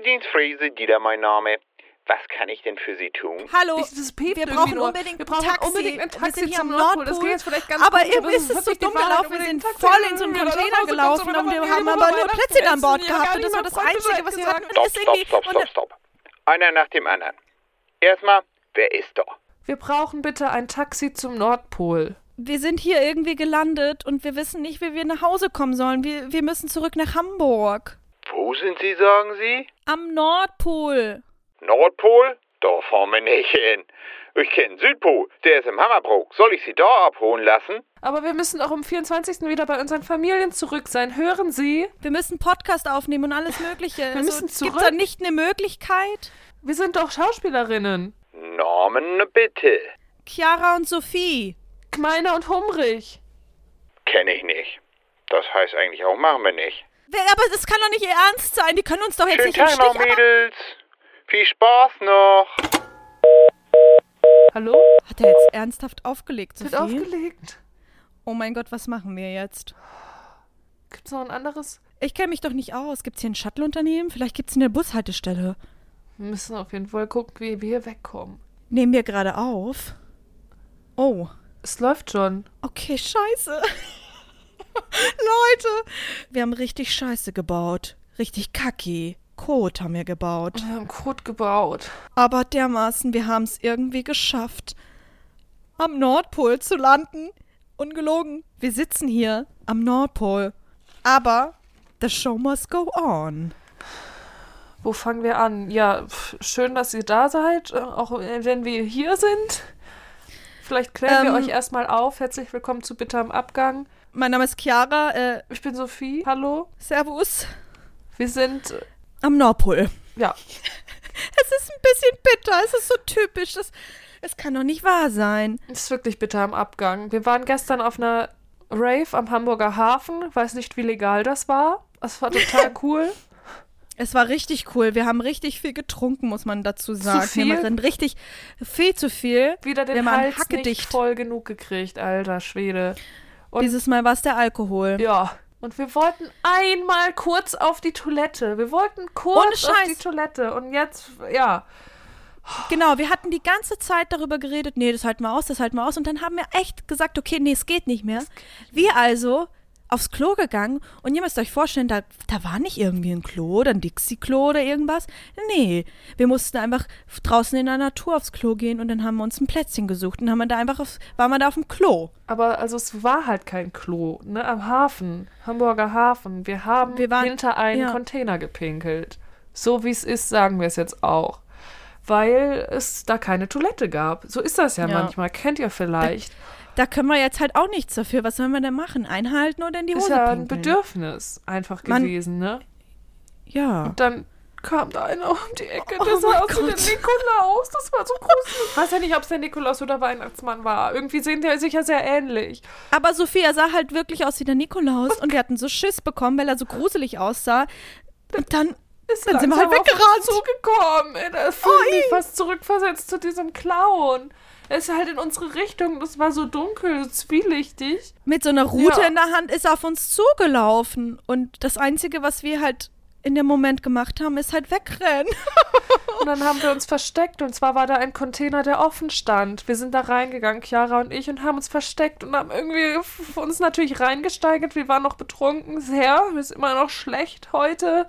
Zivildienst Friese, Dieter mein Name. Was kann ich denn für Sie tun? Hallo, Ich- wir brauchen unbedingt Wir brauchen ein Taxi. unbedingt ein wir Taxi sind hier zum am Nordpol. Nordpol. Das geht jetzt vielleicht ganz aber komisch, irgendwie ist es so dumm gelaufen. Wir sind voll in so einen wir Container gelaufen und wir haben wir aber mal nur Plätzchen an. Bord gehabt und das nicht war das Einzige, was wir hatten. Stopp, stopp, stopp, stopp, stopp. Einer nach dem anderen. Erstmal, wer ist da? Wir brauchen bitte ein Taxi zum Nordpol. wir sind hier irgendwie gelandet und wir wissen nicht, wie wir nach Hause kommen sollen. Wir, wir müssen zurück nach Hamburg. Wo sind Sie, sagen Sie? Am Nordpol. Nordpol? Da fahren wir nicht hin. Ich kenne Südpol, der ist im Hammerbrook. Soll ich Sie da abholen lassen? Aber wir müssen auch am 24. wieder bei unseren Familien zurück sein. Hören Sie? Wir müssen Podcast aufnehmen und alles Mögliche. Wir müssen Gibt zurück. da nicht eine Möglichkeit? Wir sind doch Schauspielerinnen. Namen bitte. Chiara und Sophie. Gmeiner und Humrich. Kenne ich nicht. Das heißt eigentlich auch, machen wir nicht. Wer- Aber das kann doch nicht ihr Ernst sein. Die können uns doch jetzt Schönen nicht im Tag noch, Stich. Mädels. Viel Spaß noch. Hallo? Hat er jetzt ernsthaft aufgelegt, Wird Sophie? aufgelegt. oh mein Gott, was machen wir jetzt? Gibt's noch ein anderes? Ich kenne mich doch nicht aus. Gibt es hier ein Shuttle-Unternehmen? Vielleicht gibt es eine Bushaltestelle. Wir müssen auf jeden Fall gucken, wie wir hier wegkommen. Nehmen wir gerade auf? Oh, Es läuft schon. okay, scheiße. Leute, wir haben richtig Scheiße gebaut. Richtig kacki. Kot haben wir gebaut. Wir haben Code gebaut. Aber dermaßen, wir haben es irgendwie geschafft, am Nordpol zu landen. Ungelogen, wir sitzen hier am Nordpol. Aber the show must go on. Wo fangen wir an? Ja, schön, dass ihr da seid, äh, auch wenn wir hier sind. Vielleicht klären wir Ähm. euch erstmal auf. Herzlich willkommen zu Bitter am Abgang. Mein Name ist Chiara. Äh, Ich bin Sophie. Hallo. servus. Wir sind, äh, Am Nordpol. ja, Es ist ein bisschen bitter. Es ist so typisch. Das, es kann doch nicht wahr sein. es ist wirklich bitter am Abgang. Wir waren gestern auf einer Rave am Hamburger Hafen. Weiß nicht, wie legal das war. Das war total cool. Es war richtig cool. Wir haben richtig viel getrunken, muss man dazu sagen. viel? Wir haben richtig viel zu viel. Wieder Wir den waren Hals hackedicht. nicht voll genug gekriegt, alter Schwede. Und Dieses Mal war es der Alkohol. Ja. Und wir wollten einmal kurz auf die Toilette. Wir wollten kurz auf die Toilette. Und jetzt, ja. Genau, wir hatten die ganze Zeit darüber geredet, nee, das halten wir aus, das halten wir aus. Und dann haben wir echt gesagt, okay, nee, es geht nicht mehr. Wir also aufs Klo gegangen und ihr müsst euch vorstellen, da, da war nicht irgendwie ein Klo oder ein Dixie-Klo oder irgendwas. Nee, wir mussten einfach draußen in der Natur aufs Klo gehen und dann haben wir uns ein Plätzchen gesucht und haben wir da einfach aufs, waren wir da auf dem Klo. Aber also es war halt kein Klo, ne? Am Hafen, Hamburger Hafen. Wir haben Wir waren- hinter einen ja. Container gepinkelt. So wie es ist, sagen wir es jetzt auch. Weil es da keine Toilette gab. So ist das ja, Ja. manchmal. Kennt ihr vielleicht. Da können wir jetzt halt auch nichts dafür. Was sollen wir denn machen? Einhalten oder in die Hose Ist ja ein pinkeln? Bedürfnis einfach Man- gewesen, ne? Ja. Und dann kam da einer um die Ecke, Oh der sah mein aus wie der. Nikolaus. Das war so gruselig. Ich weiß ja nicht, ob es der Nikolaus oder Weihnachtsmann war. Irgendwie sehen die sich ja sehr ähnlich. Aber Sophia sah halt wirklich aus wie der Nikolaus und wir hatten so Schiss bekommen, weil er so gruselig aussah. Und dann, Ist dann sind wir halt weggerannt. zugekommen. ey. Das fühlt mich fast zurückversetzt zu diesem Clown. Er ist halt in unsere Richtung. Das war so dunkel, so zwielichtig. Mit so einer Rute Ja. in der Hand ist er auf uns zugelaufen. Und das Einzige, was wir halt in dem Moment gemacht haben, ist halt wegrennen. Und dann haben wir uns versteckt. Und zwar war da ein Container, der offen stand. Wir sind da reingegangen, Chiara und ich, und haben uns versteckt und haben irgendwie uns natürlich reingesteigert. Wir waren noch betrunken, sehr. Mir ist immer noch schlecht heute.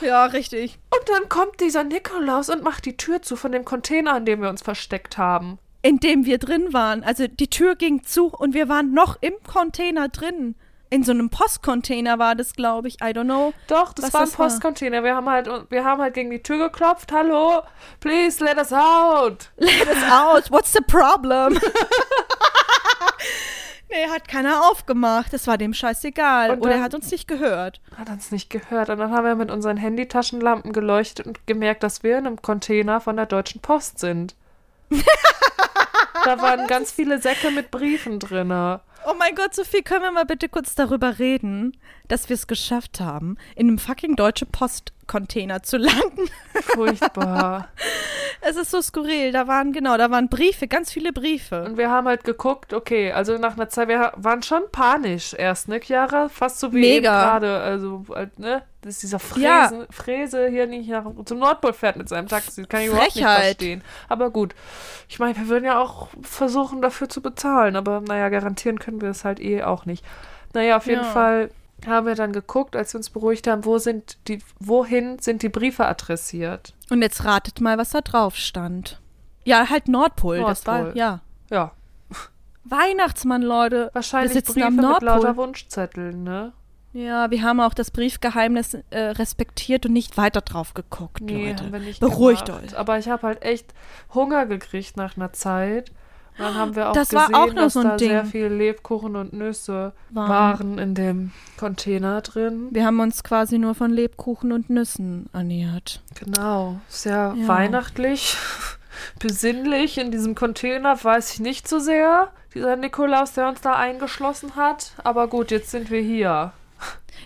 Ja, richtig. Und dann kommt dieser Nikolaus und macht die Tür zu von dem Container, in dem wir uns versteckt haben. In dem wir drin waren. Also die Tür ging zu und wir waren noch im Container drin. In so einem Postcontainer war das, glaube ich. I don't know. Doch, das war ein? Postcontainer. Wir haben halt, wir haben halt gegen die Tür geklopft. Hallo, please let us out. Let us out. What's the problem? nee, hat keiner aufgemacht. Das war dem scheißegal. Und Oder er hat uns nicht gehört. Hat uns nicht gehört. Und dann haben wir mit unseren Handytaschenlampen geleuchtet und gemerkt, dass wir in einem Container von der Deutschen Post sind. da waren ganz viele Säcke mit Briefen drin. Oh mein Gott, Sophie, können wir mal bitte kurz darüber reden? dass wir es geschafft haben, in einem fucking deutsche Postcontainer zu landen. Furchtbar. Es ist so skurril. Da waren, genau, da waren Briefe, ganz viele Briefe. Und wir haben halt geguckt, okay, also nach einer Zeit, wir waren schon panisch erst, ne, Chiara? Fast so wie Mega. gerade, also, halt, ne? Das ist dieser Fräse, Ja. Fräse hier nicht nach, zum Nordpol fährt mit seinem Taxi. Kann ich überhaupt nicht Frechheit. verstehen. Aber gut. Ich meine, wir würden ja auch versuchen, dafür zu bezahlen, aber naja, garantieren können wir es halt eh auch nicht. Naja, auf jeden Ja. Fall haben wir dann geguckt, als wir uns beruhigt haben, wo sind die, wohin sind die Briefe adressiert? Und jetzt ratet mal, was da drauf stand. Ja, halt Nordpol. Das war, Nordpol. ja. Ja, Weihnachtsmann, Leute. wahrscheinlich wir sitzen Briefe am mit Nordpol. lauter Wunschzetteln, ne? Ja, wir haben auch das Briefgeheimnis äh, respektiert und nicht weiter drauf geguckt, Nee, Leute. haben wir nicht Beruhigt gemacht. euch. Aber ich habe halt echt Hunger gekriegt nach einer Zeit. Und dann haben wir auch Das war gesehen, auch noch dass so ein da sehr Ding. viel Lebkuchen und Nüsse Waren. waren in dem Container drin. Wir haben uns quasi nur von Lebkuchen und Nüssen ernährt. Genau, sehr Ja. weihnachtlich, besinnlich in diesem Container, weiß ich nicht so sehr. Dieser Nikolaus, der uns da eingeschlossen hat. Aber gut, jetzt sind wir hier.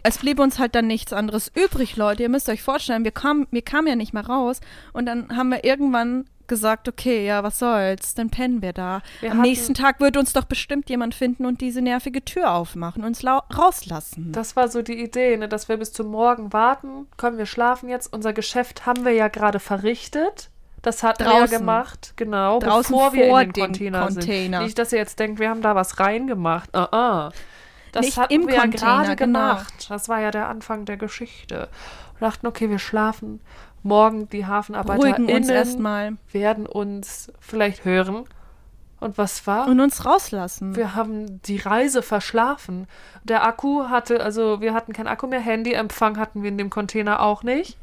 Es blieb uns halt dann nichts anderes übrig, Leute. Ihr müsst euch vorstellen, wir kamen wir kamen ja nicht mehr raus. Und dann haben wir irgendwann gesagt, okay, ja, was soll's, dann pennen wir da. Wir Am nächsten Tag wird uns doch bestimmt jemand finden und diese nervige Tür aufmachen, uns rauslassen. Das war so die Idee, ne, dass wir bis zum Morgen warten. Komm, wir schlafen jetzt. Unser Geschäft haben wir ja gerade verrichtet. Das wir ja Draußen. gemacht, genau, Draußen bevor wir vor in den dem Container, Container. sind. Nicht, dass ihr jetzt denkt, wir haben da was reingemacht. Ah, ah. Das Nicht hatten im wir ja Container, gerade genau. gemacht. Das war ja der Anfang der Geschichte. Und dachten, okay, wir schlafen. Morgen die HafenarbeiterInnen werden uns vielleicht hören. Und was war? und uns rauslassen. Wir haben die Reise verschlafen. Der Akku hatte, also wir hatten kein Akku mehr, Handyempfang hatten wir in dem Container auch nicht.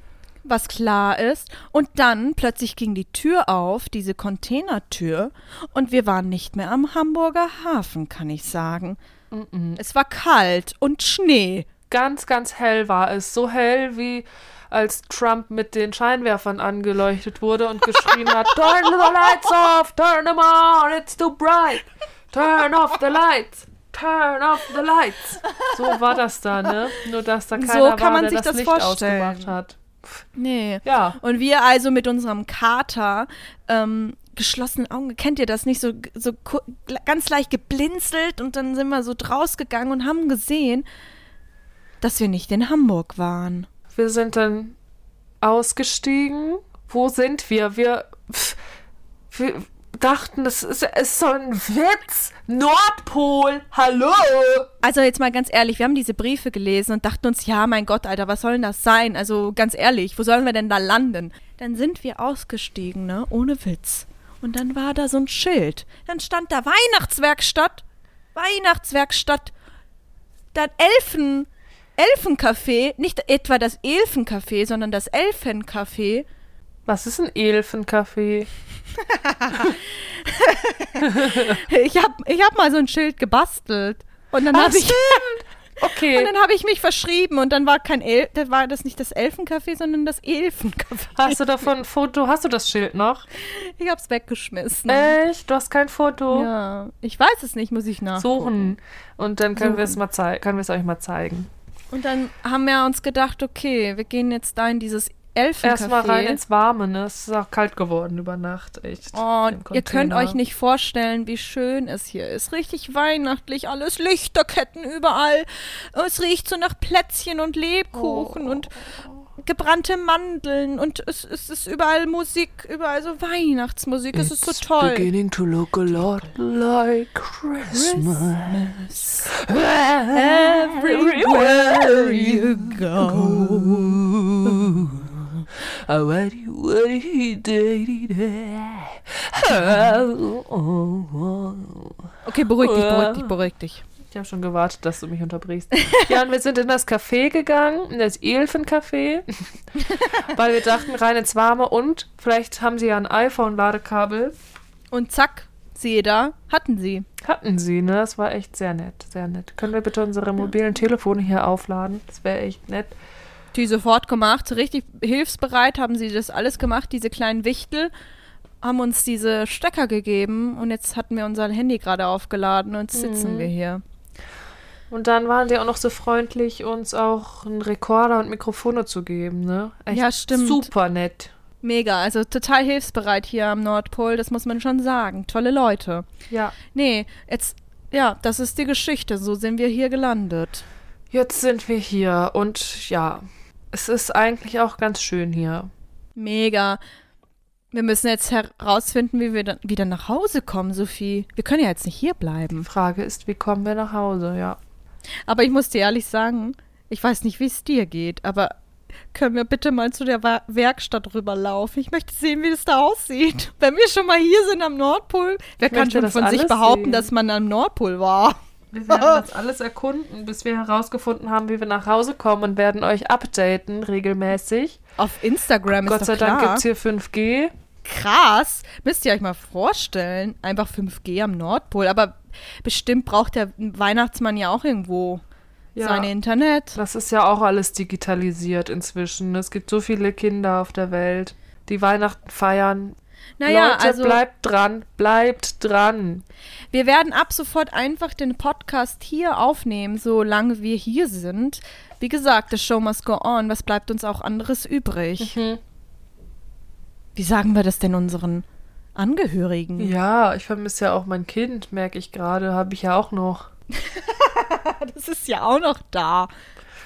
was klar ist. Und dann plötzlich ging die Tür auf, diese Containertür, und wir waren nicht mehr am Hamburger Hafen, kann ich sagen. Es war kalt und Schnee. Ganz, ganz hell war es. So hell wie als Trump mit den Scheinwerfern angeleuchtet wurde und geschrien hat, Turn the lights off, turn them on, it's too bright. Turn off the lights, turn off the lights. So war das da, ne? Nur dass da So keiner kann war, man der sich das das Licht vorstellen. ausgemacht hat. Nee. Ja. Und wir also mit unserem Kater, ähm, geschlossenen Augen, kennt ihr das nicht, so, so ganz leicht geblinzelt und dann sind wir so drausgegangen und haben gesehen, dass wir nicht in Hamburg waren. Wir sind dann ausgestiegen. Wo sind wir? Wir, pff, wir dachten, das ist, ist so ein Witz. Nordpol, hallo. Also jetzt mal ganz ehrlich, wir haben diese Briefe gelesen und dachten uns, ja, mein Gott, Alter, was soll denn das sein? Also ganz ehrlich, wo sollen wir denn da landen? Dann sind wir ausgestiegen, ne? Ohne Witz. Und dann war da so ein Schild. Dann stand da Weihnachtswerkstatt. Weihnachtswerkstatt. Dann Elfen. Elfencafé. Nicht etwa das Elfencafé, sondern das Elfencafé. Was ist ein Elfencafé? Ich hab, ich hab mal so ein Schild gebastelt. Und dann habe ich. Okay. Und dann habe ich mich verschrieben und dann war kein El dann war das nicht das Elfencafé, sondern das Elfencafé. Hast du davon ein Foto? Hast du das Schild noch? Ich hab's weggeschmissen. Echt? Du hast kein Foto? Ja, ich weiß es nicht, muss ich nachgucken. Suchen. Und dann können wir es mal zeigen, können wir es euch mal zeigen. Und dann haben wir uns gedacht, okay, wir gehen jetzt da in dieses Elfencafé. Erstmal rein ins Warme, ne? Es ist auch kalt geworden über Nacht, echt. Oh, ihr könnt euch nicht vorstellen, wie schön es hier ist. Richtig weihnachtlich, alles Lichterketten überall. Es riecht so nach Plätzchen und Lebkuchen Oh. und gebrannte Mandeln und es, es ist überall Musik, überall so Weihnachtsmusik. Es ist so toll. beginning to look a lot like Christmas. Everywhere you go. Oh, what what did. Oh, oh, oh. Okay, beruhig dich, beruhig dich, beruhig dich. Ich habe schon gewartet, dass du mich unterbrichst. Ja, und wir sind in das Café gegangen, in das Elfencafé, weil wir dachten, rein ins Warme und vielleicht haben sie ja ein iPhone-Ladekabel. Und zack, siehe da, hatten sie. Hatten sie, ne? Das war echt sehr nett, sehr nett. Können wir bitte unsere mobilen Telefone hier aufladen? Das wäre echt nett. Die sofort gemacht, richtig hilfsbereit haben sie das alles gemacht, diese kleinen Wichtel haben uns diese Stecker gegeben und jetzt hatten wir unser Handy gerade aufgeladen und sitzen Mhm. wir hier. Und dann waren die auch noch so freundlich, uns auch einen Rekorder und Mikrofone zu geben, ne? Echt Ja, stimmt. Super nett. Mega, also total hilfsbereit hier am Nordpol, das muss man schon sagen. Tolle Leute. Ja. Nee, jetzt, ja, das ist die Geschichte. So sind wir hier gelandet. Jetzt sind wir hier und ja, es ist eigentlich auch ganz schön hier. Mega. Wir müssen jetzt herausfinden, wie wir dann wieder nach Hause kommen, Sophie. Wir können ja jetzt nicht hier bleiben. Frage ist, wie kommen wir nach Hause, ja. Aber ich muss dir ehrlich sagen, ich weiß nicht, wie es dir geht, aber können wir bitte mal zu der Wa- Werkstatt rüberlaufen? Ich möchte sehen, wie es da aussieht. Wenn wir schon mal hier sind am Nordpol, wer kann möchte schon das von sich behaupten, sehen. dass man am Nordpol war? Wir werden das alles erkunden, bis wir herausgefunden haben, wie wir nach Hause kommen und werden euch updaten regelmäßig. Auf Instagram Gott ist sei doch klar. Dank gibt es hier 5G. Krass. Müsst ihr euch mal vorstellen. Einfach 5G am Nordpol. Aber bestimmt braucht der Weihnachtsmann ja auch irgendwo Ja. sein Internet. Das ist ja auch alles digitalisiert inzwischen. Es gibt so viele Kinder auf der Welt, die Weihnachten feiern. Naja, Leute, also bleibt dran, bleibt dran. wir werden ab sofort einfach den Podcast hier aufnehmen, solange wir hier sind. Wie gesagt, the show must go on. Was bleibt uns auch anderes übrig? Mhm. Wie sagen wir das denn unseren Angehörigen? Ja, ich vermisse ja auch mein Kind, merke ich gerade. Habe ich ja auch noch. Das ist ja auch noch da.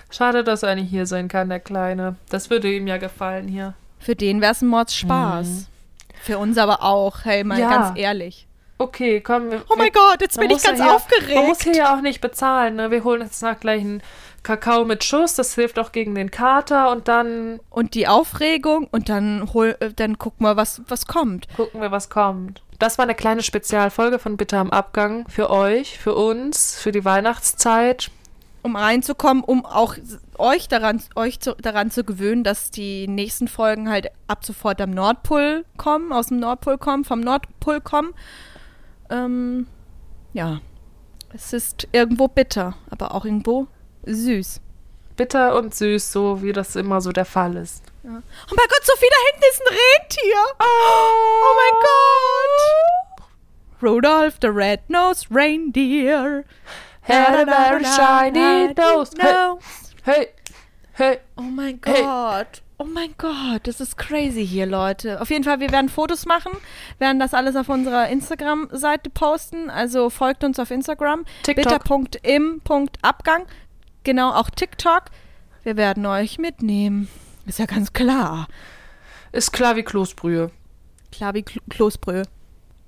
Schade, dass er nicht hier sein kann, der Kleine. Das würde ihm ja gefallen hier. Für den wäre es ein Mordspaß. Für uns aber auch. Hey, mal Mhm. Ja. ganz ehrlich. Okay, komm. Wir, Oh mein Gott, jetzt bin ich ganz hier- aufgeregt. Man muss hier ja auch nicht bezahlen. Ne? Wir holen jetzt nach gleich einen Kakao mit Schuss. Das hilft auch gegen den Kater. Und dann und die Aufregung und dann hol, äh, dann guck mal, was, was kommt. gucken wir, was kommt. Das war eine kleine Spezialfolge von Bitter am Abgang. Für euch, für uns, für die Weihnachtszeit. Um reinzukommen, um auch euch daran, euch zu, daran zu gewöhnen, dass die nächsten Folgen halt ab sofort am Nordpol kommen, aus dem Nordpol kommen, vom Nordpol kommen. Ähm, ja. Es ist irgendwo bitter, aber auch irgendwo süß. Bitter und süß, so wie das immer so der Fall ist. Oh mein Gott, Sophie, da hinten ist ein Rentier. Oh mein Gott. Rudolph the Red-Nosed Reindeer. Had a very shiny nose. Hey, hey. Oh mein Hey. Gott. Oh mein Gott, das ist crazy hier, Leute. Auf jeden Fall, wir werden Fotos machen, werden das alles auf unserer Instagram-Seite posten. Also folgt uns auf Instagram. TikTok. Bitter.im.abgang. Genau, auch TikTok. Wir werden euch mitnehmen. Ist ja ganz klar. Ist klar wie Kloßbrühe. Klar wie Klo Kloßbrühe.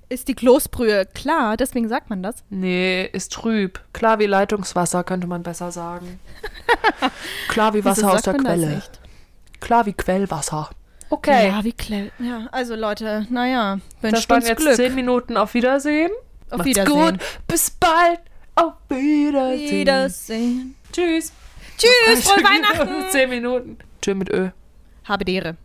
Ist die Kloßbrühe klar? Deswegen sagt man das. Nee, ist trüb. Klar wie Leitungswasser, könnte man besser sagen. Klar wie Wasser aus der das Quelle. Klar wie Quellwasser. Okay. Ja, wie Klell. Ja, also Leute, naja, das wünscht waren uns jetzt Glück. zehn Minuten. Auf Wiedersehen. Auf Macht's Wiedersehen. gut. Bis bald. Auf Wiedersehen. Wiedersehen. Tschüss. Tschüss, frohe Weihnachten. zehn Minuten. Tschüss mit Ö. Habe die Ehre.